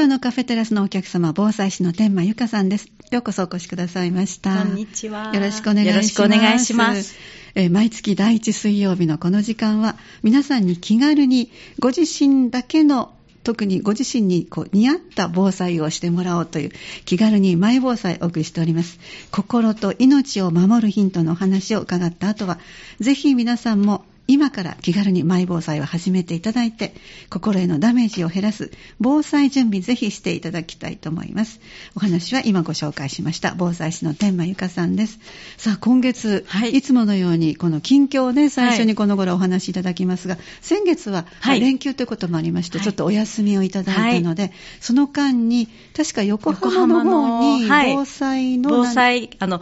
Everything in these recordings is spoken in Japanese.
今日のカフェテラスのお客様、防災士の天満ゆかさんです。ようこそお越しくださいました。こんにちは。よろしくお願いします。よろしくお願いします。えー、毎月第1水曜日のこの時間は、皆さんに気軽にご自身だけの特にご自身にこう似合った防災をしてもらおうという気軽にマイ防災をお送りしております。心と命を守るヒントのお話を伺った後は、ぜひ皆さんも今から気軽にマイ防災を始めていただいて、心へのダメージを減らす防災準備ぜひしていただきたいと思います。お話は今ご紹介しました、防災士の天満ゆかさんです。さあ、今月、はい、いつものようにこの近況をね、最初にこの頃お話しいただきますが、はい、先月は連休ということもありまして、はい、ちょっとお休みをいただいたので、その間に、確か横浜の方に防災の、防災、あの、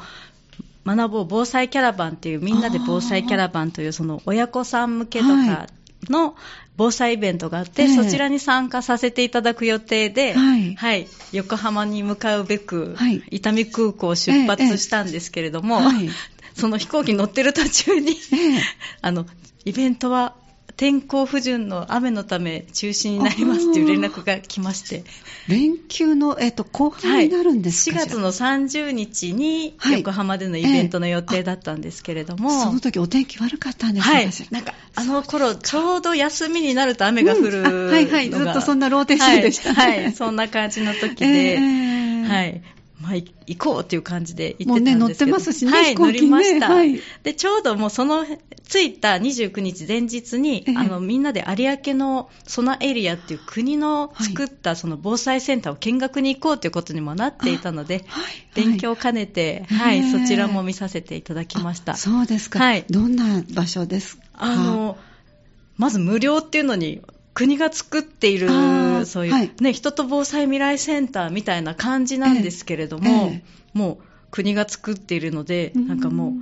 学ぼう防災キャラバンっていうみんなで防災キャラバンというその親子さん向けとかの防災イベントがあって、はい、そちらに参加させていただく予定で、はい、はい、横浜に向かうべく、はい、伊丹空港を出発したんですけれども、その飛行機乗ってる途中に、あの、イベントは天候不順の雨のため中止になりますという連絡が来まして。連休の、えっと、後半になるんですか、はい、4月の30日に横浜でのイベントの予定だったんですけれども。はいえー、その時お天気悪かったんですか、はい、なんか、あの頃、ちょうど休みになると雨が降る、うん、はいはい、ずっとそんなローテーションでした、ね、はい、はい、そんな感じの時で、えー、はい。まあ、行こうっていう感じで行ってたんですけど。もうね、乗ってますしね、はい、乗りました、はい。で、ちょうどもうその、着いた29日前日に、あの、みんなで有明のソナエリアっていう国の作ったその防災センターを見学に行こうということにもなっていたので、はい、勉強を兼ねて、はい、そちらも見させていただきました。そうですか。はい。どんな場所ですか？あの、まず無料っていうのに国が作っている、そういう、はい、ね、人と防災未来センターみたいな感じなんですけれども、ええ。もう国が作っているので、なんかもう、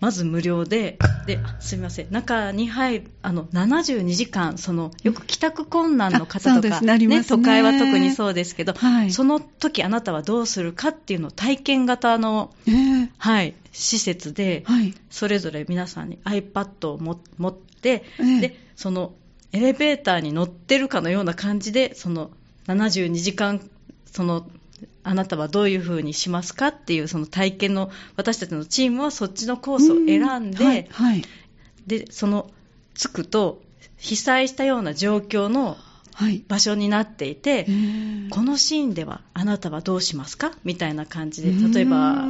まず無料で、で、すみません、中に入る、あの、72時間、その、よく帰宅困難の方とか、ね、ね、都会は特にそうですけど、はい、その時あなたはどうするかっていうのを体験型の、えー、はい、施設で、はい、それぞれ皆さんに iPad を持って、えー、で、その、エレベーターに乗ってるかのような感じで、その72時間、そのあなたはどういうふうにしますかっていうその体験の私たちのチームはそっちのコースを選んで、はいはい、でその着くと被災したような状況の場所になっていて、はい、このシーンではあなたはどうしますか？みたいな感じで例えば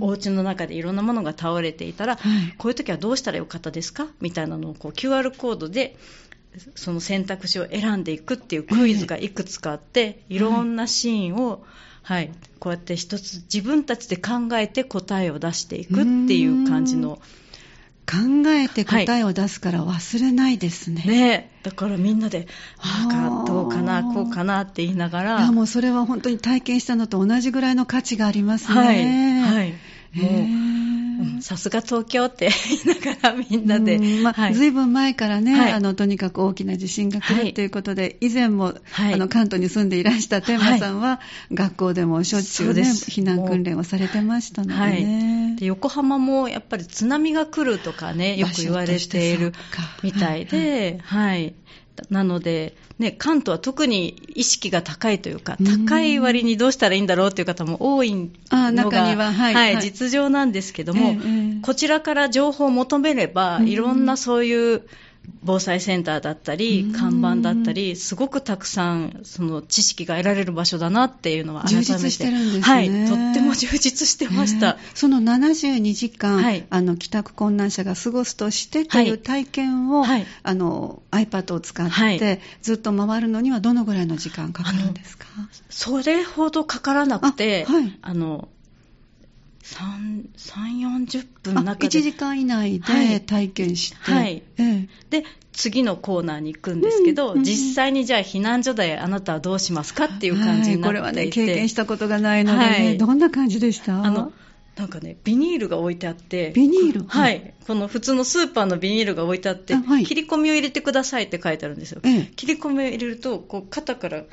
お家の中でいろんなものが倒れていたら、こういう時はどうしたらよかったですか？みたいなのをこう QR コードでその選択肢を選んでいくっていうクイズがいくつかあって、いろんなシーンを、はい、こうやって一つ自分たちで考えて答えを出していくっていう感じの。考えて答えを出すから忘れないですね。はい、ねだからみんなで、ああ、どうかな、こうかなって言いながら。いや、もうそれは本当に体験したのと同じぐらいの価値がありますね。はい。はい。もうさすが東京って 言いながらみんなで。まあ、はい、ずいぶん前からね、はい、あの、とにかく大きな地震が来るとい。うことで、はい、以前も、あの、関東に住んでいらした天馬さんは、学校でもしょっちゅうね、避難訓練をされてましたのでね。で横浜もやっぱり津波が来るとかね、よく言われているみたいで、はい。なので、ね、関東は特に意識が高いというか、高い割にどうしたらいいんだろうという方も多いのが、中には、はい、はい、実情なんですけども、えー、こちらから情報を求めれば、いろんなそういう、防災センターだったり、看板だったり、すごくたくさん、その知識が得られる場所だなっていうのは改めて。充実してるんですね。はい。とっても充実してました。その72時間、はい、あの、帰宅困難者が過ごすとしてという体験を、はい、あの、iPad を使って、ずっと回るのにはどのぐらいの時間かかるんですか？それほどかからなくて、あはい、あの、3、40分の中で。1時間以内で体験して。はい。はいええ、で、次のコーナーに行くんですけど、うんうん、実際にじゃあ避難所であなたはどうしますかっていう感じになっていて、はい、これはね、経験したことがないので、ね、はい、どんな感じでした？あの、なんかね、ビニールが置いてあって、ビニール？はい。この普通のスーパーのビニールが置いてあって、はい、切り込みを入れてくださいって書いてあるんですよ。ええ、切り込みを入れると、こう肩から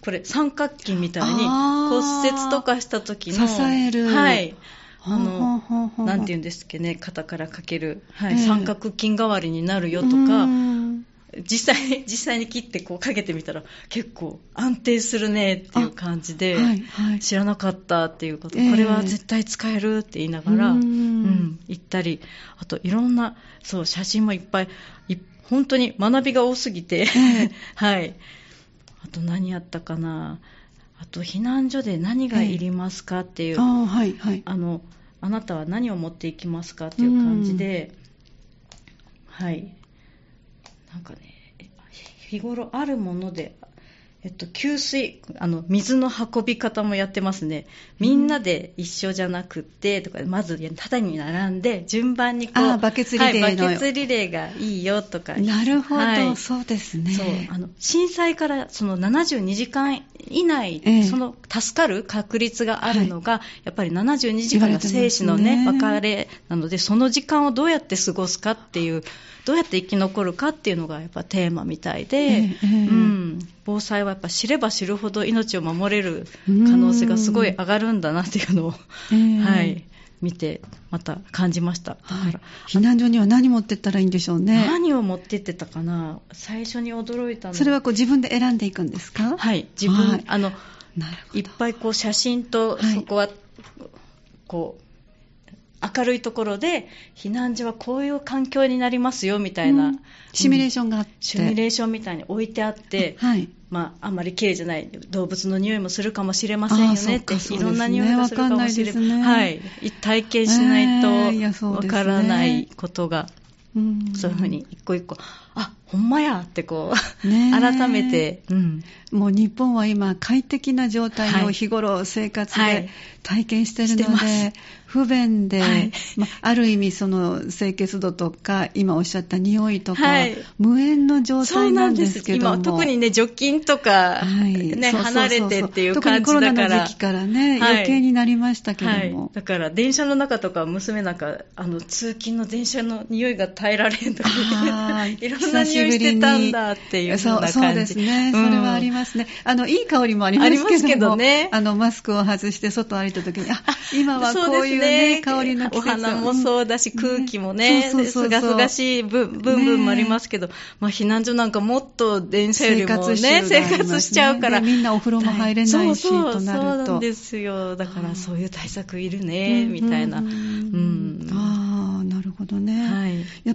これ三角筋みたいに骨折とかした時の支える、はい、あの、なんて言うんですっけね、肩からかける、はい、えー、三角筋代わりになるよとか、実際に、実際に切ってこうかけてみたら結構安定するねっていう感じで、はいはい、知らなかったっていうこと、えー、これは絶対使えるって言いながら、うん、うん、行ったり、あといろんな、そう、写真もいっぱい、い本当に学びが多すぎて、えー、はい。あと何やったかな。あと避難所で何がいりますかっていう、えー、あはいはい、あのあなたは何を持っていきますかっていう感じで、はい。なんかね、日頃あるものでえっと、給水、あの、水の運び方もやってますね。みんなで一緒じゃなくて、とか、まず、縦に並んで、順番にこう、あバケツリレーの、はい、バケツリレーがいいよとか。なるほど、はい、そうですね。そう、あの、震災からその72時間以内、えその、助かる確率があるのが、はい、やっぱり72時間が生死のね、ね。別れなので、その時間をどうやって過ごすかっていう、どうやって生き残るかっていうのがやっぱテーマみたいで、えー、うん、防災はやっぱ知れば知るほど命を守れる可能性がすごい上がるんだなっていうのを、えー、はい、見てまた感じました、はい、避難所には何持ってったらいいんでしょうね。何を持ってってたかな？最初に驚いたの。それはこう自分で選んでいくんですか？はい。自分、はい、あのいっぱいこう写真とそこはこう、明るいところで避難所はこういう環境になりますよみたいな、うん、シミュレーションがあって、シミュレーションみたいに置いてあって、はい、まあ、あんまり綺麗じゃない動物の匂いもするかもしれませんよねって、ね、いろんな匂いがするかもしれない、ね、はい、体験しないとわからないことが、えーね、そういうふうに一個一個あほんまやってこう、ね、改めて、うん、もう日本は今快適な状態を日頃生活で体験してるので、はい、不便で、はい、まあ、る意味その清潔度とか今おっしゃった匂いとか、はい、無縁の状態なんですけども。特にね除菌とか、ね、離れてっていう感じだから。特にコロナの時期からね、余計になりましたけども、だから電車の中とか娘なんかあの通勤の電車の匂いが耐えられんとか いろんな匂いしてたんだっていうそうな感じ。そうですね、それはありますね。あのいい香りもありますけどね。あのマスクを外して外歩いた時にあ今はこういうね、ね。香りの季節。お花もそうだし、空気もね、すがすがしい部分もありますけど、まあ、避難所なんかもっと電車よりもね、生活しちゃうから。みんなお風呂も入れないし、そうそう、そう。なんですよ。だからそういう対策いるね、みたいな。うん。ああ、なるほどね。はい。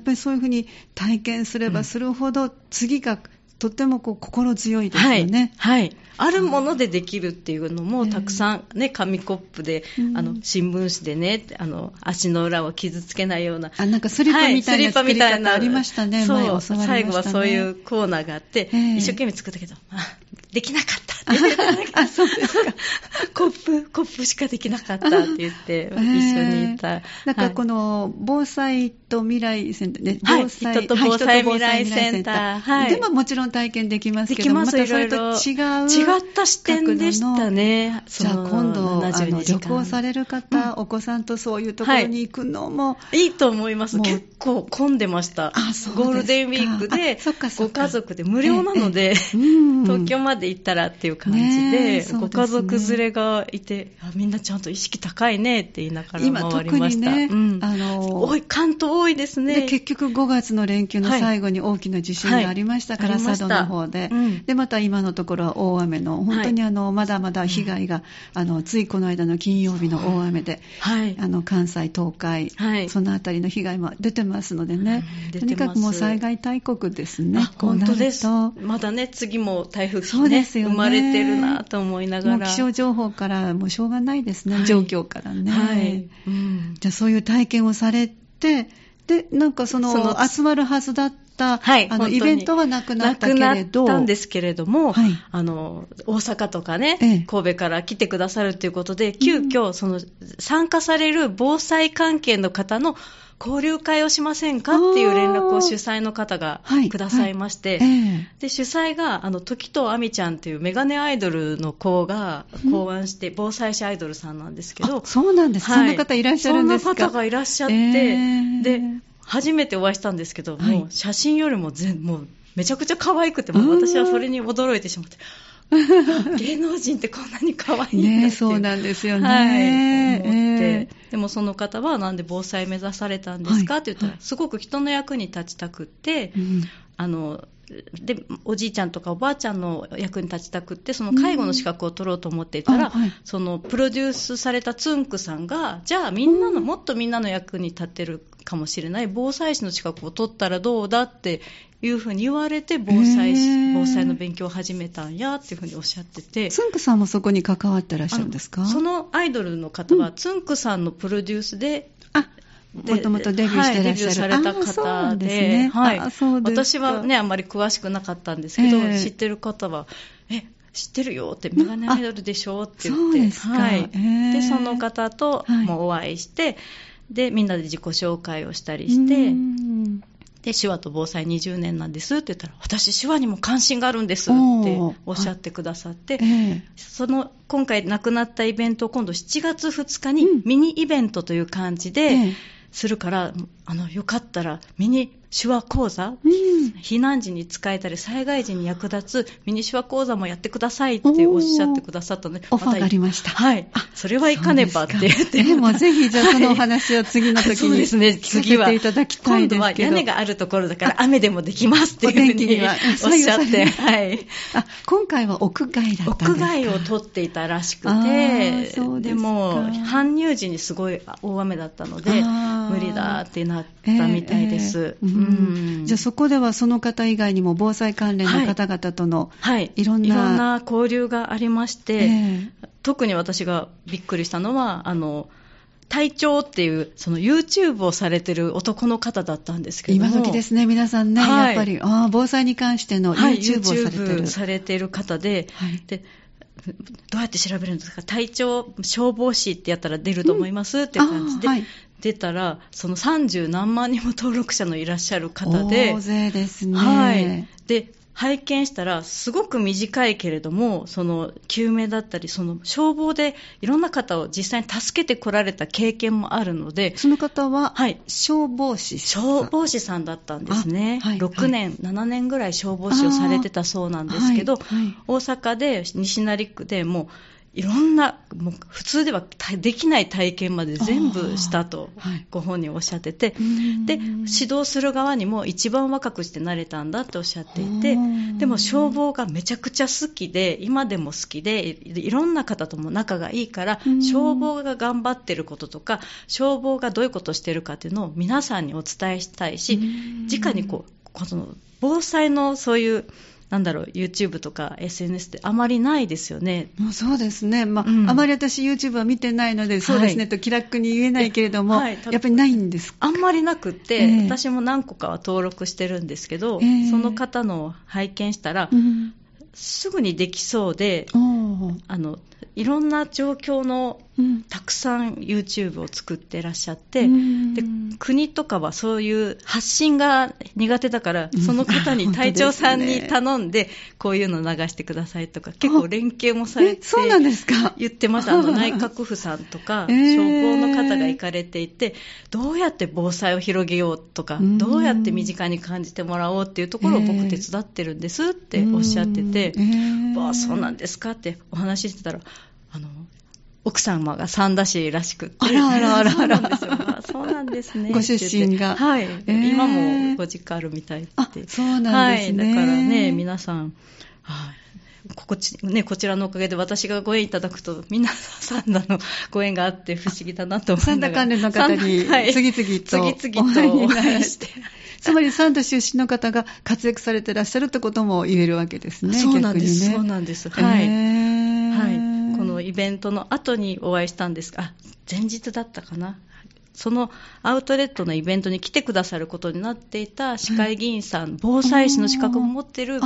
やっぱりそういうふうに体験すればするほど、次がとってもこう心強いですよね。はい、はい。あるものでできるっていうのもたくさんね、紙コップで、あの新聞紙でねあの足の裏を傷つけないような。あなんかスリッパみたいな作り方ありましたね、はい、そう、ね、最後はそういうコーナーがあって、えー、一生懸命作った。けど、あできなかった あ、そうですか。コップ、コップしかできなかったって言って、一緒にいた。なんかこの、防災と未来センターね、防災、人と防災未来センター。はい。でももちろん体験できますけどまたそれと違う。違った視点でしたね。じゃあ今度、あの旅行される方、お子さんとそういうところに行くのも。いいと思います。結構混んでました。ゴールデンウィークで、ご家族で無料なので、東京まで行ったらっていう感じで、ご家族連れがいてあ、みんなちゃんと意識高いねって言いながら回りました。今特にね、あの多い、関東多いですね。で、結局5月の連休の最後に大きな地震がありましたから、佐渡の方で、で、また今のところは大雨の、本当にあの、まだまだ被害が、あの、ついこの間の金曜日の大雨で、あの、関西、東海、そのあたりの被害も出てますのでね、とにかくもう災害大国ですね。本当です。まだね、次も台風、ね、そうですよね。生まれてるなと思いながら。気象情報からもうしょうがないですね、はい、状況からね。はい、うん、じゃあそういう体験をされて、で、なんかその集まるはずだった、はい、あのイベントはなくなったけれど。なくなったんですけれども、はい、あの大阪とかね、ええ、神戸から来てくださるということで、急遽その参加される防災関係の方の交流会をしませんかっていう連絡を主催の方がくださいまして、はい。はい、で主催があの時とあみちゃんっていうメガネアイドルの子が考案して、防災士アイドルさんなんですけどそうなんです、はい、そんな方いらっしゃるんですか？そんな方がいらっしゃって、えー、で初めてお会いしたんですけど、もう写真よりも全もうめちゃくちゃ可愛くて、も私はそれに驚いてしまって。芸能人ってこんなに可愛いんだねそうなんですよね。はい、思って、えー、でもその方はなんで防災目指されたんですか、はい、って言ったら、すごく人の役に立ちたくって、うん、あのでおじいちゃんとかおばあちゃんの役に立ちたくってその介護の資格を取ろうと思っていたら、はい、そのプロデュースされたつんくさんがじゃあみんなの、もっとみんなの役に立てるかもしれない防災士の資格を取ったらどうだっていうふうに言われて防災防災の勉強を始めたんやっていうふうにおっしゃってて。つんくさんもそこに関わってらっしゃるんですか？そのアイドルの方は、つんくさんのプロデュースでもともとデビューしてらっしゃる、はい、デビューされた方で、でね、はい、私はね、あんまり詳しくなかったんですけど、えー、知ってる方は、え、知ってるよって、メガネアイドルでしょって言って、はい、でその方ともお会いして、で、みんなで自己紹介をしたりして、で、手話と防災20年なんですって言ったら、私、手話にも関心があるんですっておっしゃってくださって、その、今回亡くなったイベントを今度7月2日にミニイベントという感じで、するから、あの、よかったらミニ手話講座、うん、避難時に使えたり災害時に役立つミニ手話講座もやってくださいっておっしゃってくださったのでオファーがありました、はい、それはいかねばって。言ってでもぜひじゃあそのお話を次の時に、はい、ですね。次は今度は屋根があるところだから雨でもできますっていうふうにおっしゃって、はい、あ今回は屋外だった屋外を取っていたらしくてでも搬入時にすごい大雨だったので無理だってなったみたいです、えーえーじゃあそこではその方以外にも防災関連の方々との、はい、いろんな、いろんな交流がありまして、えー、特に私がびっくりしたのは、あの、隊長っていう、その YouTube をされてる男の方だったんですけど今時ですね、皆さんね、はい、やっぱり、あ防災に関しての YouTube をされてる。はい、されてる方で、はい、でどうやって調べるんですか？隊長消防士ってやったら出ると思います、うん、って感じで、はい、出たらその30何万人も登録者のいらっしゃる方で大勢ですね、はい、で拝見したら、すごく短いけれども、その救命だったり、その消防でいろんな方を実際に助けてこられた経験もあるので、その方は、はい、消防士消防士さんだったんですね、はい、6年、はい、7年ぐらい消防士をされてたそうなんですけど、大阪で西成区でもう、いろんな、もう普通ではできない体験まで全部したと、ご本人おっしゃってて、で、指導する側にも一番若くして慣れたんだっておっしゃっていて、でも消防がめちゃくちゃ好きで、今でも好きで、いろんな方とも仲がいいから、消防が頑張ってることとか、消防がどういうことをしてるかっていうのを皆さんにお伝えしたいし、直にこう、この防災のそういう、なんだろう、YouTube とか SNS ってあまりないですよね。もうそうですね。まあ、うん、あまり私 YouTube は見てないので、そうですね、と気楽に言えないけれども、はい、やっぱりないんですあんまりなくって、えー、私も何個かは登録してるんですけど、えー、その方の拝見したら、うん、すぐにできそうで、あのいろんな状況のたくさん YouTube を作ってらっしゃって、うん、で国とかはそういう発信が苦手だから、その方に隊長さんに頼んで、こういうの流してくださいとか、結構連携もされて、そうなんですか？言ってまた、あの 内閣府さんとか、消防の方が行かれていて、どうやって防災を広げようとか、どうやって身近に感じてもらおうっていうところを僕手伝ってるんですっておっしゃってて、あそうなんですかってお話ししてたら、あの、奥様が三田市らしくて。あらあらあらあら。そうなんですね。ご出身が。はい、えー。今もご実家あるみたいで。そうなんですね。はい。だからね、皆さん、はい。こちね、こちらのおかげで私がご縁いただくと、皆さんのご縁があって不思議だなと思います。関連の方に次々と、次々とお会いして。つまり三田出身の方が活躍されてらっしゃるってことも言えるわけですね。そうなんです。ね、そうなんです。はい。はい。このイベントの後にお会いしたんです。が、あ、前日だったかな。そのアウトレットのイベントに来てくださることになっていた市会議員さん、防災士の資格を持っている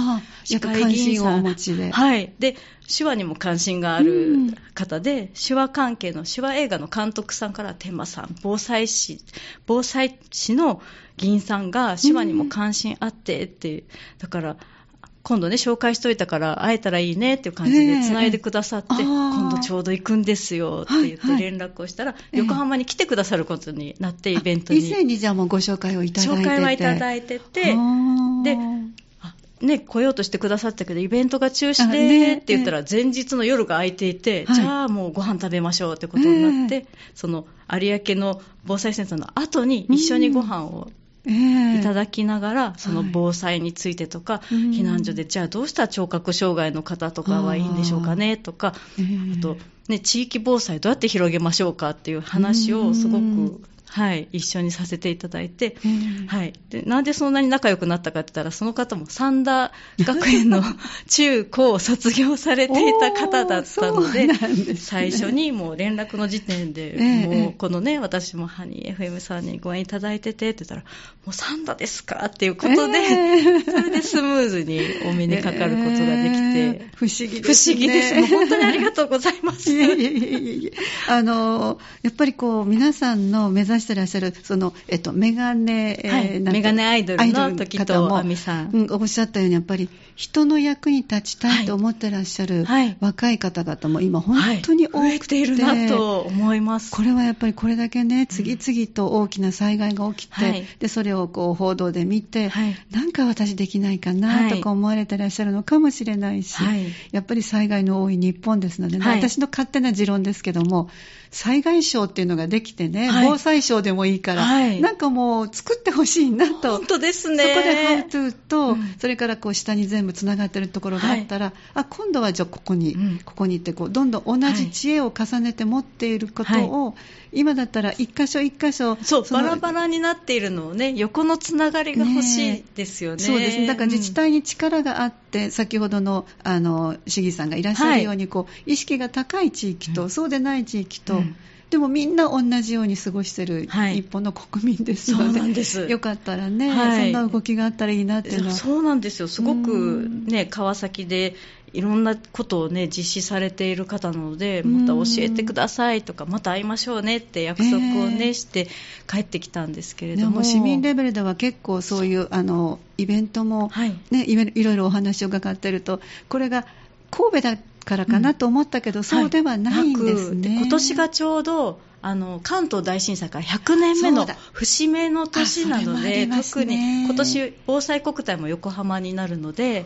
市会議員さん、はい、で手話にも関心がある方で、手話関係の手話映画の監督さんから天馬さん、防災士防災士の議員さんが手話にも関心あってって、だから。今度ね、紹介しといたから会えたらいいねっていう感じで繋いでくださって、えー、今度ちょうど行くんですよって言って連絡をしたら、はい。はい、横浜に来てくださることになって、イベントに。以前にじゃあもうご紹介をいただいてて。紹介はいただいてて、で、ね、来ようとしてくださったけど、イベントが中止でって言ったら、前日の夜が空いていて、じゃあもうご飯食べましょうってことになって、その有明の防災センターの後に一緒にご飯をいただきながら、えー、その防災についてとか、はい、避難所でじゃあどうしたら聴覚障害の方とかはいいんでしょうかねとか、えー、あと、ね、地域防災どうやって広げましょうかっていう話をすごくはい、一緒にさせていただいて、はい、でなんでそんなに仲良くなったかって言ったらその方も三田学園の 中高を卒業されていた方だったのでね、最初にもう連絡の時点で、もうこのね私もハニー FM さんにご縁いただいててって言ったらもう三田ですかっていうことで、それでスムーズにお目にかかることができて、不思議ですね。不思議です。もう本当にありがとうございます。あのやっぱりこう皆さんの目指してらっしゃる、その、えっと、メガネ、はい、メガネアイドルの時と、亜美さん。うん、おっしゃったように、やっぱり、人の役に立ちたいと思ってらっしゃる、若い方々も今、本当に多くて、はい、いるなと思います。これはやっぱりこれだけね、次々と大きな災害が起きて、はい、で、それをこう、報道で見て、はい、なんか私できないかなとか思われてらっしゃるのかもしれないし、やっぱり災害の多い日本ですので、ね、私の勝手な持論ですけども、災害省っていうのができてね、防災省でもいいから、はい、なんかもう作ってほしいなと。本当ですね。そこでハウトゥーと、うん、それからこう下に全部つながってるところがあったら、はい、あ、今度はじゃあここに、うん、ここに行ってこう、どんどん同じ知恵を重ねて持っていることを、はい、今だったら一箇所一箇所。そう、バラバラになっているのをね、横のつながりが欲しいですよね。ねそうですね。だから自治体に力があって、うん、先ほどの、あの、市議さんがいらっしゃるように、こう、意識が高い地域と、そうでない地域と、でもみんな同じように過ごしてる一本の国民ですので、はい、そうなんです。よかったらね、はい、そんな動きがあったらいいなっていうのは。そうなんですよ、すごくね、川崎でいろんなことをね、実施されている方なので、また教えてくださいとか、また会いましょうねって約束をね、えー、して帰ってきたんですけれども。市民レベルでは結構そういうあのイベントも、はい。ね、いろいろお話を伺っていると、これが神戸だからかなと思ったけど、うん、そうではないんですね。はい、今年がちょうどあの関東大震災から100年目の節目の年なので、ね、特に今年防災国体も横浜になるので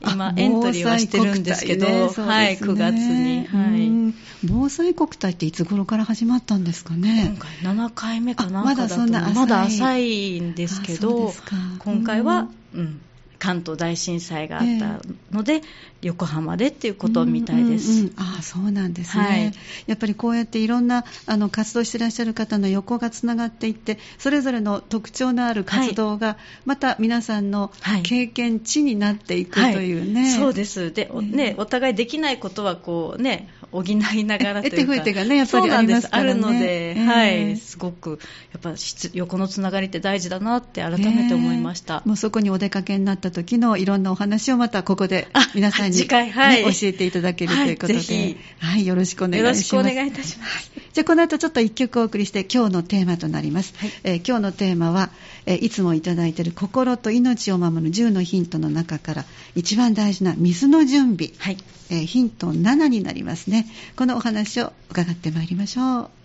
今エントリーはしてるんですけど、ね。ね、はい、9月に、はい、防災国体っていつ頃から始まったんですかね。今回7回目かなんかだとまだまだ浅いんですけど今回は、うん関東大震災があったので、えー、横浜でっていうことみたいです。うんうんうん、あそうなんですね、はい、やっぱりこうやっていろんなあの活動していらっしゃる方の横がつながっていって、それぞれの特徴のある活動が、また皆さんの経験値になっていくというね。はいはい、そうです。で、ね、お互いできないことはこうね補いながらというか。得手不手がね、やっぱりありますね。あるので、はい、すごく、やっぱ横のつながりって大事だなって改めて思いました。もうそこにお出かけになった時のいろんなお話をまたここで皆さんに、ね、次回、はい、教えていただけるということで、はい、はい、よろしくお願いします。よろしくお願いいたします。じゃあこの後ちょっと一曲お送りして今日のテーマとなります。はい、えー、今日のテーマは、えー、いつもいただいている心と命を守る10のヒントの中から一番大事な水の準備。はいえー、ヒント7になりますね。このお話を伺ってまいりましょう。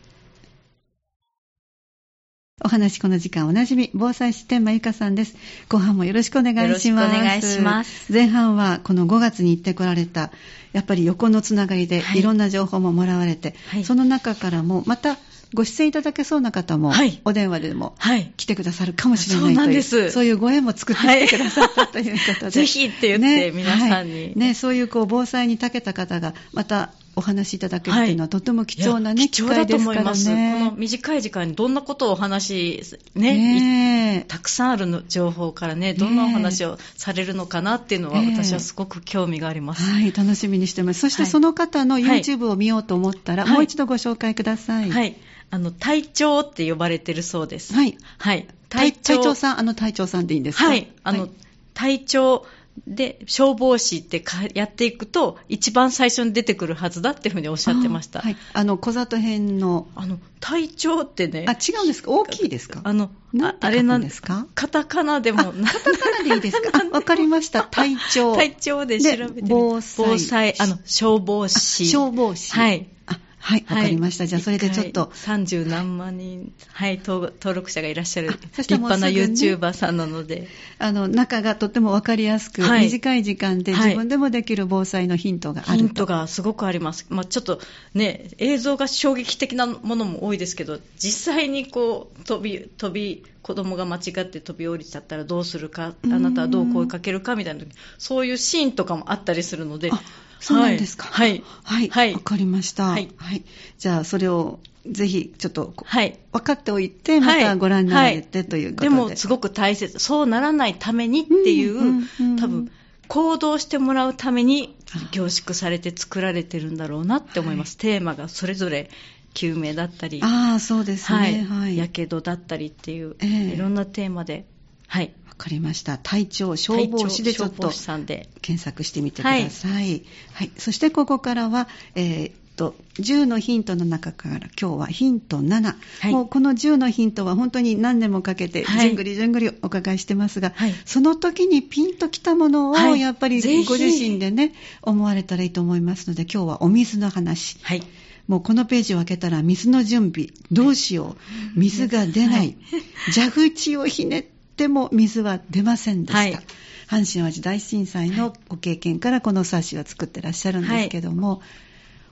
お話この時間おなじみ、防災視点まゆかさんです。後半もよろしくお願いします。よろしくお願いします。前半はこの5月に行ってこられた、やっぱり横のつながりでい。ろんな情報ももらわれて、はい、その中からもまたご出演いただけそうな方も、はい、お電話でも来てくださるかもしれないという、そうなんです。そういうご縁も作ってくださったということで、ぜひって言って、皆さんに、ね、ね、そういうこう防災に長けた方がまたお話しいただけるというのは、とても貴重なね、貴重だと思います。この短い時間にどんなことをお話し、ね、ねたくさんあるの情報からね、どんなお話をされるのかなっていうのは、私はすごく興味があります。はい、楽しみにしてます。そしてその方の YouTube を見ようと思ったら、もう一度ご紹介ください。はいあの、隊長って呼ばれてるそうです。はい。はい。隊長。さん、あの隊長さんでいいんですか？はい。あの、はい、隊長で、消防士ってやっていくと、一番最初に出てくるはずだっていうふうにおっしゃってました。はい。あの、小里編の。あの、隊長ってね。あ、違うんですか？大きいですか？あの、あれなんですか？カタカナでも。カタカナでいい ですか？わかりました。隊長。隊長で調べて防災。防災、あの、消防士。消防士。はい。はい、わかりました。じゃあ、それでちょっと。30何万人、はい、登録者がいらっしゃる立派な YouTuber さんなので。あの、中がとってもわかりやすく、はい、短い時間で自分でもできる防災のヒントがあると。ヒントがすごくあります。まあ、ちょっとね、映像が衝撃的なものも多いですけど、実際にこう、飛び、飛び、子供が間違って飛び降りちゃったらどうするか、あなたはどう声かけるかみたいな時、そういうシーンとかもあったりするので、そうなんですか？はい。はい。はい。わ、かりました。はい。はい。じゃあ、それを、ぜひ、ちょっと、はい。分かっておいて、またご覧になられて、ということで、でも、すごく大切。そうならないためにっていう、うんうんうん、多分、行動してもらうために凝縮されて作られてるんだろうなって思います。テーマがそれぞれ救命だったり、ああ、そうですね。はい。やけどだったりっていう、えー、いろんなテーマで、はい。わかりました。隊長、消防士でちょっと検索してみてください。はい。はい、そしてここからは、えー、っと、10のヒントの中から今日はヒント7。はい、もうこの10のヒントは本当に何年もかけて、じゅんぐりじゅんぐりお伺いしてますが、はい、その時にピンときたものをやっぱりご自身でね、思われたらいいと思いますので、今日はお水の話。はい。もうこのページを開けたら水の準備、どうしよう、水が出ない、蛇口をひねって、でも水は出ませんでした。はい、阪神・淡路大震災のご経験からこの冊子を作ってらっしゃるんですけども、はい、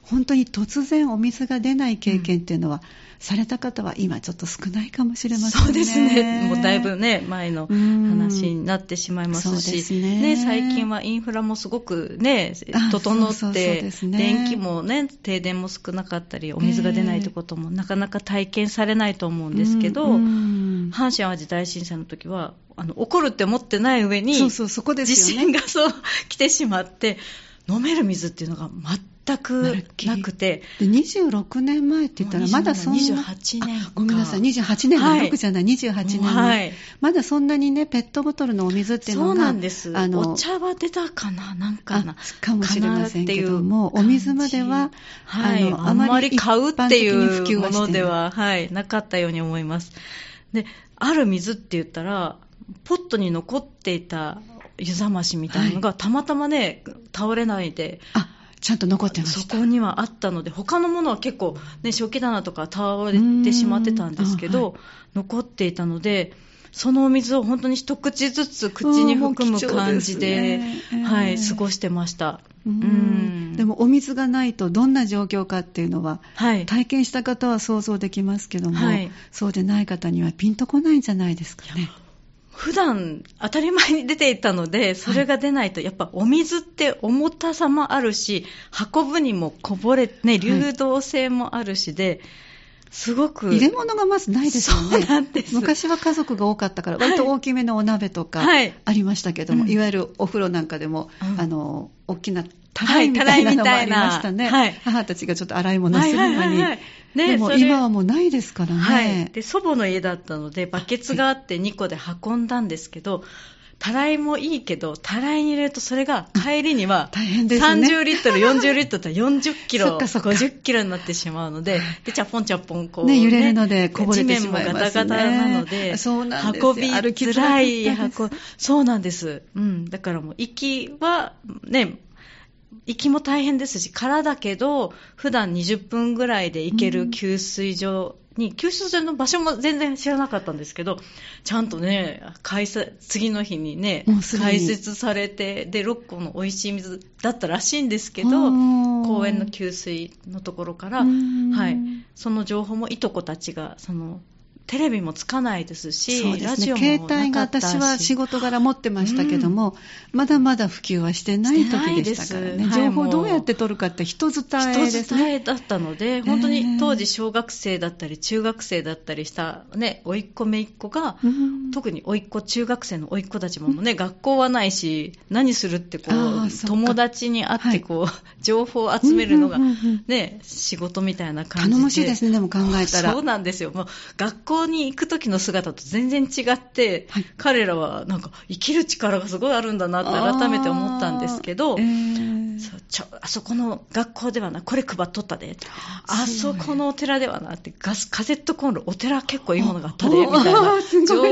本当に突然お水が出ない経験っていうのは、うん、された方は今ちょっと少ないかもしれませんね。そうですね。もうだいぶね、前の話になってしまいますし、すね、ね、最近はインフラもすごくね、整って、電気もね、停電も少なかったり、お水が出ないってこともなかなか体験されないと思うんですけど、阪神・淡路大震災の時は、あの、怒るって思ってない上に、そうそう、そこですよね。地震がそう来てしまって、飲める水っていうのが全くなくて。で、26年前って言ったら、まだそんな。28年ごめんなさい、28年の6じゃない、28年前。はい。まだそんなにね、ペットボトルのお水っていうのが。そうなんです。あの、お茶は出たかななんかな。かもしれませんけども、お水までは、はい、あの、あまり買うっていうものでは、はい、なかったように思います。で、ある水って言ったら、ポットに残っていた湯冷ましみたいなのが、はい、たまたまね、倒れないで。あちゃんと残ってました。そこにはあったので、他のものは結構、ね、食器棚とか倒れてしまってたんですけど、はい、残っていたので、そのお水を本当に一口ずつ口に含む感じで、ねえー、はい、過ごしてました。うん。でもお水がないとどんな状況かっていうのは、はい、体験した方は想像できますけども、はい、そうでない方にはピンとこないんじゃないですかね。普段当たり前に出ていたので、それが出ないと、やっぱお水って重たさもあるし、運ぶにもこぼれ、ね、流動性もあるしで、すごく。入れ物がまずないですよね。そうなんです。昔は家族が多かったから、割と大きめのお鍋とかありましたけども、はい、いわゆるお風呂なんかでも、うん、あの、大きなたらいみたいなのもありましたね。はい、母たちがちょっと洗い物するのに。はいはいはいね、でも今はもうないですからね。はい。で、祖母の家だったので、バケツがあって2個で運んだんですけど、たらいもいいけど、たらいに入れるとそれが帰りには、大変ですね。30リットル、40リットルと40キロ、50キロになってしまうので、で、チャポンチャポンこう、ね、揺れるのでこぼれてしまいますね。地面もガタガタなので、そうなんです運びづらい、運そうなんです。うん。だからもう、息は、ね、行きも大変ですし、空だけど、普段20分ぐらいで行ける給水所に、うん、給水所の場所も全然知らなかったんですけど、ちゃんとね、開次の日にね、開設されて、で、6個の美味しい水だったらしいんですけど、公園の給水のところから、はい、その情報もいとこたちが、その、テレビもつかないですし、そうです携帯が私は仕事柄持ってましたけども、うん、まだまだ普及はしてない時でしたからね。情報どうやって取るかって人伝えですね。人伝えだったので、本当に当時小学生だったり中学生だったりしたね、甥っ子姪っ子が、うん、特に甥っ子中学生の甥っ子たちもね、うん、学校はないし、何するってこう、友達に会ってこう、はい、情報を集めるのがね、仕事みたいな感じで。頼もしいですね、でも考えたら。そうなんですよ。もう学校に行く時の姿と全然違って、はい、彼らはなんか生きる力がすごいあるんだなって改めて思ったんですけど、えー、そうちょあそこの学校ではなこれ配っとったで。あそこのお寺ではなってガスカセットコンロお寺結構いいものがあったでみたいな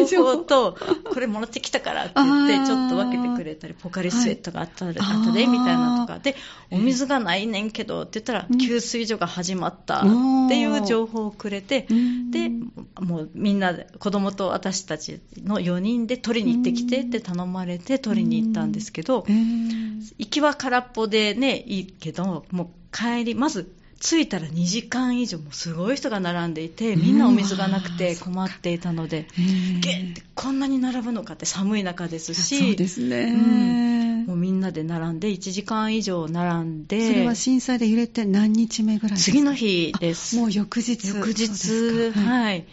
情報とこれもらってきたからって言ってちょっと分けてくれたりポカリスエットがあった,、あったでみたいなとか。でお水がないねんけどって言ったら給水所が始まったっていう情報をくれてでもうみんなで子供と私たちの4人で取りに行ってきてって頼まれて取りに行ったんですけど行きは空っぽでねいいけどもう帰りまず着いたら2時間以上もすごい人が並んでいてみんなお水がなくて困っていたので、ゲッてこんなに並ぶのかって寒い中ですしそうですね、うん、もうみんなで並んで1時間以上並んでそれは震災で揺れて何日目ぐらいですか？次の日です。もう翌日。翌日。はい、はい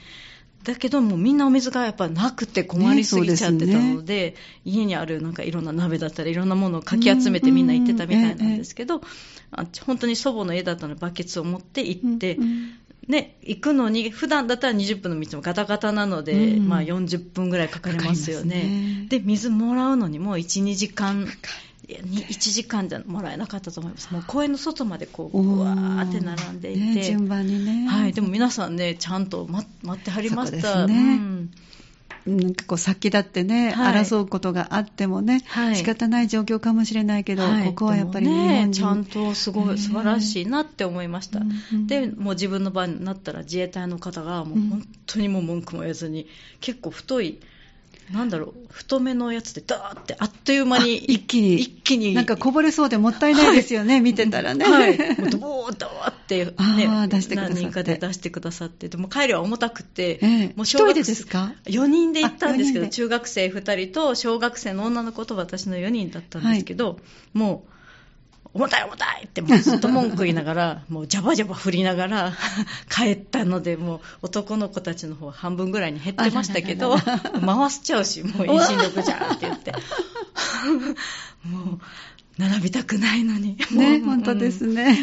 だけどもみんなお水がやっぱなくて困りすぎちゃってたのでね、で家にあるなんかいろんな鍋だったりいろんなものをかき集めてみんな行ってたみたいなんですけど、あ本当に祖母の家だったのでバケツを持って行って、ね、行くのに普段だったら20分の道もガタガタなので、うん、まあ、40分ぐらいかかりますよね、ね、で水もらうのにも12時間1時間じゃもらえなかったと思います、もう公園の外までこう、ぶわーって並んでいて、ね、順番にね、はい、でも皆さんね、ちゃんと待ってはりました。ね、うん。なんかこう先立ってね、はい、争うことがあってもね、はい、仕方ない状況かもしれないけど、はい、ここはやっぱりね、ちゃんとすごい素晴らしいなって思いました、でもう自分の場になったら自衛隊の方がもう本当にもう文句も言わずに、結構太いなんだろう、太めのやつでダーってあっという間に一気に、一気に。なんかこぼれそうでもったいないですよね、はい、見てたらね。はい。もうドボードーって、ね、出して何人かで出してくださって、でも帰りは重たくて、ええ、もう小学生ですか ?4 人で行ったんですけど、中学生2人と小学生の女の子と私の4人だったんですけど、はい、もう、重たい重たいってもうずっと文句言いながら、もうジャバジャバ振りながら 帰ったので、もう男の子たちの方は半分ぐらいに減ってましたけど、回しちゃうし、もう遠心力じゃんって言って。もう並びたくないのに。ね、本当ですね。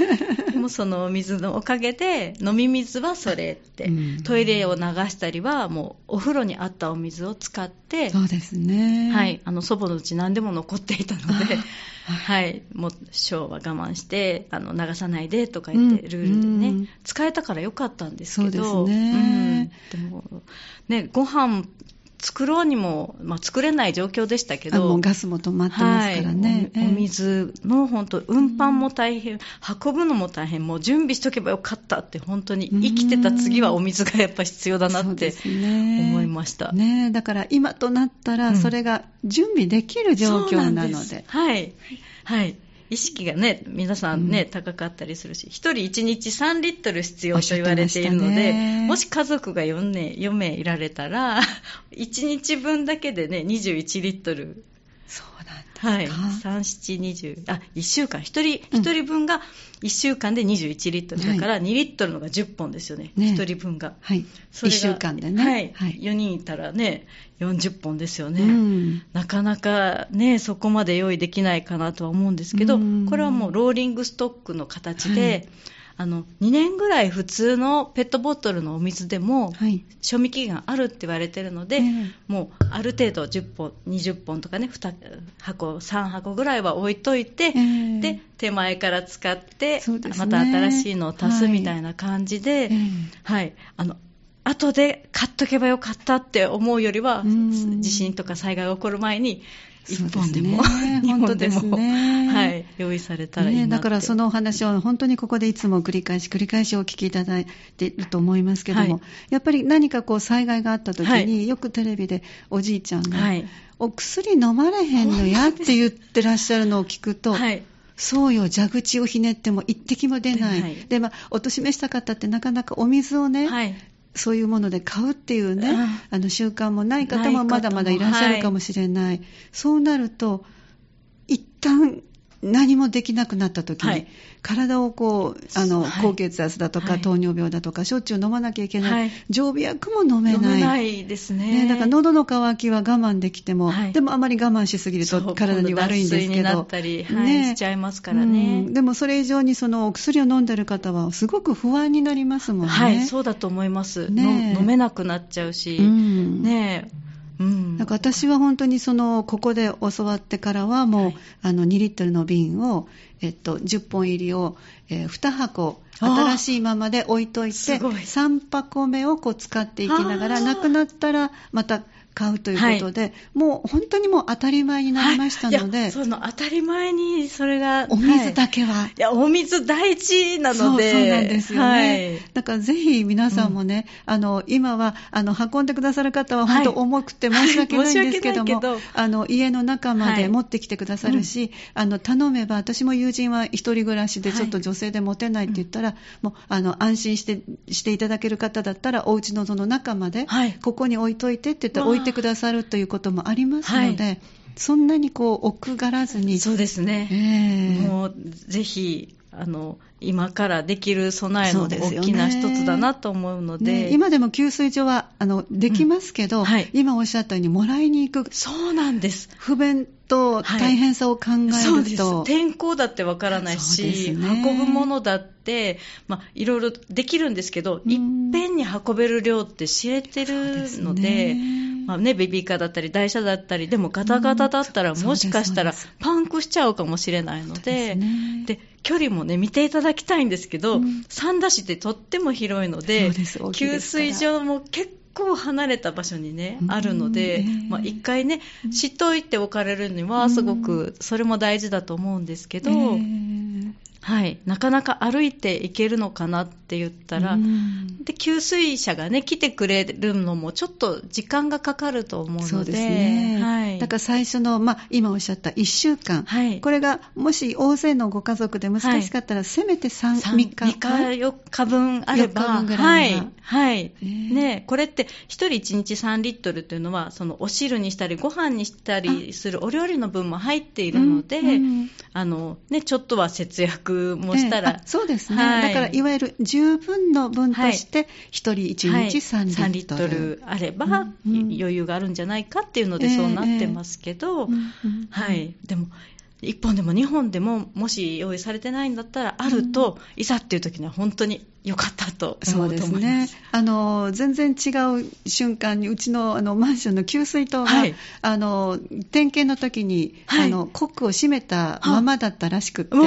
もうそのお水のおかげで、飲み水はそれって、うん、トイレを流したりは、もうお風呂にあったお水を使って、そうですね。はい、あの祖母のうち何でも残っていたので、はい、もう小は我慢して、あの流さないでとか言って、ルールでね、うん、使えたからよかったんですけど、そうですね。うん、でも、ね、ご飯作ろうにも、まあ、作れない状況でしたけど、ガスも止まってますからね、はい、お水の本当、運搬も大変、運ぶのも大変、もう準備しとけばよかったって、本当に生きてた次はお水がやっぱ必要だなって思いました。ね、ね、だから今となったら、それが準備できる状況なので。はい、はい意識がね、皆さんね、うん、高かったりするし、1人1日3リットル必要と言われているので、もし家族が4名 ,4 名いられたら、1日分だけでね、21リットル。そうなんはい、3、7、20、あ、1週間、1人、1人分が1週間で21リットルだから、2リットルのが10本ですよね、ね。1人分が。はい。1週間でね。はい。はい、4人いたらね、40本ですよね、うん、なかなかね、そこまで用意できないかなとは思うんですけど、うん、これはもうローリングストックの形で、はいあの2年ぐらい普通のペットボトルのお水でも、はい、賞味期限あるって言われてるので、えー、もうある程度10本、20本とかね、2箱、3箱ぐらいは置いといて、えー、で手前から使って、ね、また新しいのを足すみたいな感じで、はい、はい、あの後で買っとけばよかったって思うよりは、地震とか災害が起こる前に1本でも、ね、2本でも、ね、はい、用意されたらいいな、ね、だからそのお話を本当にここでいつも繰り返し繰り返しお聞きいただいていると思いますけども、はい、やっぱり何かこう災害があった時に、はい、よくテレビでおじいちゃんが、はい、お薬飲まれへんのやって言ってらっしゃるのを聞くと、はい。そうよ、蛇口をひねっても一滴も出ない。で、まあ、おとしめした方ってなかなかお水をね、はい、そういうもので買うっていうね、あの習慣もない方もまだまだいらっしゃるかもしれない。ない、そうなると、一旦何もできなくなった時に、はい、体をこうあの、はい、高血圧だとか、はい、糖尿病だとかしょっちゅう飲まなきゃいけない、常備薬も飲めない。飲めないですね、ね、だから喉の渇きは我慢できても、でもあまり我慢しすぎると体に悪いんですけど。なったり、ね、しちゃいますからね、うん、でもそれ以上にそのお薬を飲んでる方はすごく不安になりますもんね。はいそうだと思います、ね、飲めなくなっちゃうし、うん、ねうん、なんか私は本当にそのここで教わってからはもう、はい、あの2リットルの瓶を、えっと、10本入りを、えー、2箱新しいままで置いといて3箱目をこう使っていきながらなくなったらまた買うということで、はい、もう本当にもう当たり前になりましたので、はい、その当たり前にそれが、お水だけは、はい、いや、お水大事なので、そうなんですよね。だからぜひ皆さんもね、うん、あの今はあの運んでくださる方は本当重くて申し訳ないんですけども、あの家の中まで持ってきてくださるし、あの頼めば、私も友人は一人暮らしでちょっと女性で持てないって言ったら、もうあの安心してしていただける方だったら、お家のその中まで、ここに置いといてって言ったら置いててくださるということもありますので、はい、そんなにこう奥がらずに。そうですね。えー、もうぜひあの今からできる備えの大きな一つだなと思うので、ね、今でも給水所はあのできますけど、うん。はい、今おっしゃったようにもらいに行く。そうなんです。不便と大変さを考えると、はい、天候だってわからないし、ね、運ぶものだって、まあ、いろいろできるんですけど、いっぺんに運べる量って知れてるので。まあね、ベビーカーだったり台車だったりでもガタガタだったらもしかしたらパンクしちゃうかもしれないのでで距離もね見ていただきたいんですけど、うん、三田市ってとっても広いので給水所も結構離れた場所にね、あるので、まあ、一回ね、知っておいておかれるには、すごくそれも大事だと思うんですけど、はい、なかなか歩いていけるのかなって言ったら、で給水車がね来てくれるのもちょっと時間がかかると思うのでそうですね、はい、だから最初の、まあ、今おっしゃった1週間、はい、これがもし大勢のご家族で難しかったら、はい、せめて 3, 3, 日。3日4日分あれば4日分ぐらいはい。はい、ね、これって1人1日3リットルというのはそのお汁にしたりご飯にしたりするお料理の分も入っているので、うんうん、あのね、ちょっとは節約もしたら、えー、そうですね、はい、だからいわゆる十分の分として、1人1日3リットル,、はい、リットルあれば、余裕があるんじゃないかっていうので、そうなってますけど、はい、でも、1本でも2本でももし用意されてないんだったらあると、いざっていう時には本当に良かったと思うと思います。そうですね。あの全然違う瞬間にうちのあのマンションの給水塔が、はい、あの点検の時に、はい、あのコックを閉めたままだったらしくって。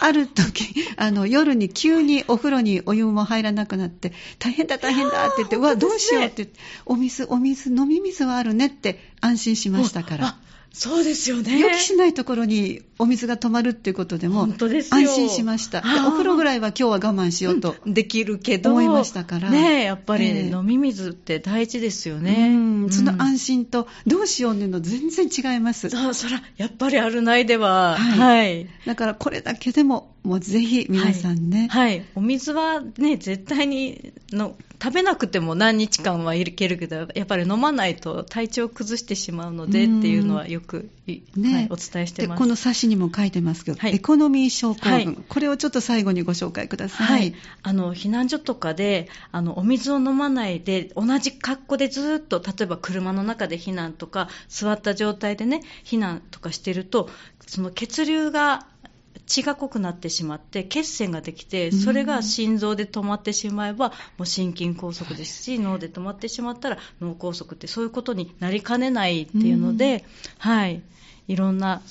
ある時あの夜に急にお風呂にお湯も入らなくなって大変だ大変だって言ってうわどうしようって言ってお水お水飲み水はあるねって安心しましたからそうですよね。予期しないところにお水が止まるっていうことでも、安心しました。お風呂ぐらいは今日は我慢しようと、できるけど、思いましたから。ねやっぱり、飲み水って大事ですよね。うん、その安心と、どうしようねの全然違います。そう、そら、やっぱりあるないでは、はい。はい、だからこれだけでも、もうぜひ皆さんね、はい、はい、お水はね、絶対にの食べなくても何日間はいけるけど、やっぱり飲まないと体調を崩してしまうのでっていうのはよく、ね。はい、お伝えしてます。この冊子にも書いてますけど、はい、エコノミー症候群、はい、これをちょっと最後にご紹介ください。はい、あの避難所とかであのお水を飲まないで、同じ格好でずっと、例えば車の中で避難とか、座った状態でね、避難とかしてると、その血流が血が濃くなってしまって血栓ができてそれが心臓で止まってしまえばもう心筋梗塞ですし脳で止まってしまったら脳梗塞ってそういうことになりかねないっていうので、はい、いろんな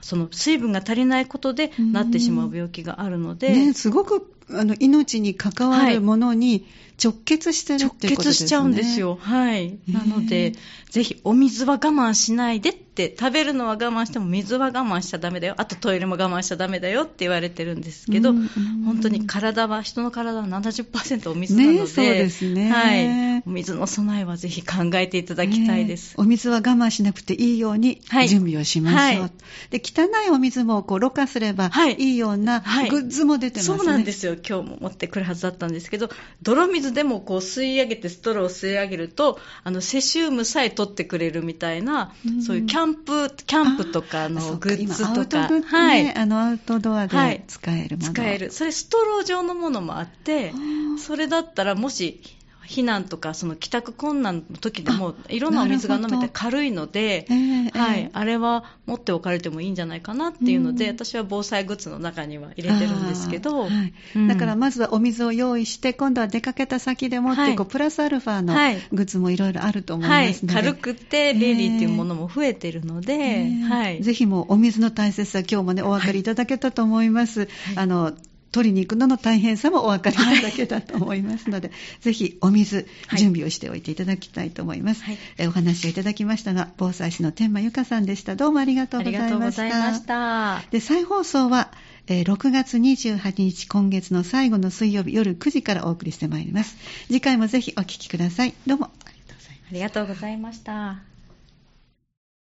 その水分が足りないことでなってしまう病気があるので、ね、すごくあの命に関わるものに直結してるってことですね。直結しちゃうんですよ。はい。なので、ぜひお水は我慢しないでって食べるのは我慢しても水は我慢しちゃダメだよ。あとトイレも我慢しちゃダメだよ。って言われてるんですけど、うんうん、本当に体は人の体は70%お水なので、ね、そうですね、はい、お水の備えはぜひ考えていただきたいです、お水は我慢しなくていいように準備をしましょう、はい。はい、で汚いお水もこうろ過すればい。いようなグッズも出てますね、そうなんですよ。今日も持ってくるはずだったんですけど泥水でもこう吸い上げてストローを吸い上げるとあのセシウムさえ取ってくれるみたいな、うん、そういうキャンプキャンプとかのグッズとか、ね、はい、あのアウトドアで使えるもの、はい、使える。それストロー状のものもあってそれだったらもし避難とかその帰宅困難の時でもいろんなお水が飲めて軽いので、えーはい。えーあれは持っておかれてもいいんじゃないかなっていうので、うん。私は防災グッズの中には入れてるんですけど、はい。うん。だからまずはお水を用意して今度は出かけた先でもって、はい。こうプラスアルファのはい。グッズもいろいろあると思いはいますので、軽くて便利っていうものも増えてるので、えーはい、ぜひもうお水の大切さ今日もねお分かりいただけたと思います、あの取りに行くのの大変さもお分かりいただけたと思いますので、ぜひお水、はい。準備をしておいていただきたいと思います、はい。えーお話をいただきましたが防災士の天満由香さんでした。どうもありがとうあございりがとうごましたざいました。で再放送は、えー6月28日今月の最後の水曜日夜9時からお送りしてまいります。次回もぜひお聞きください。どうも。ありがとうございますありがとうございました。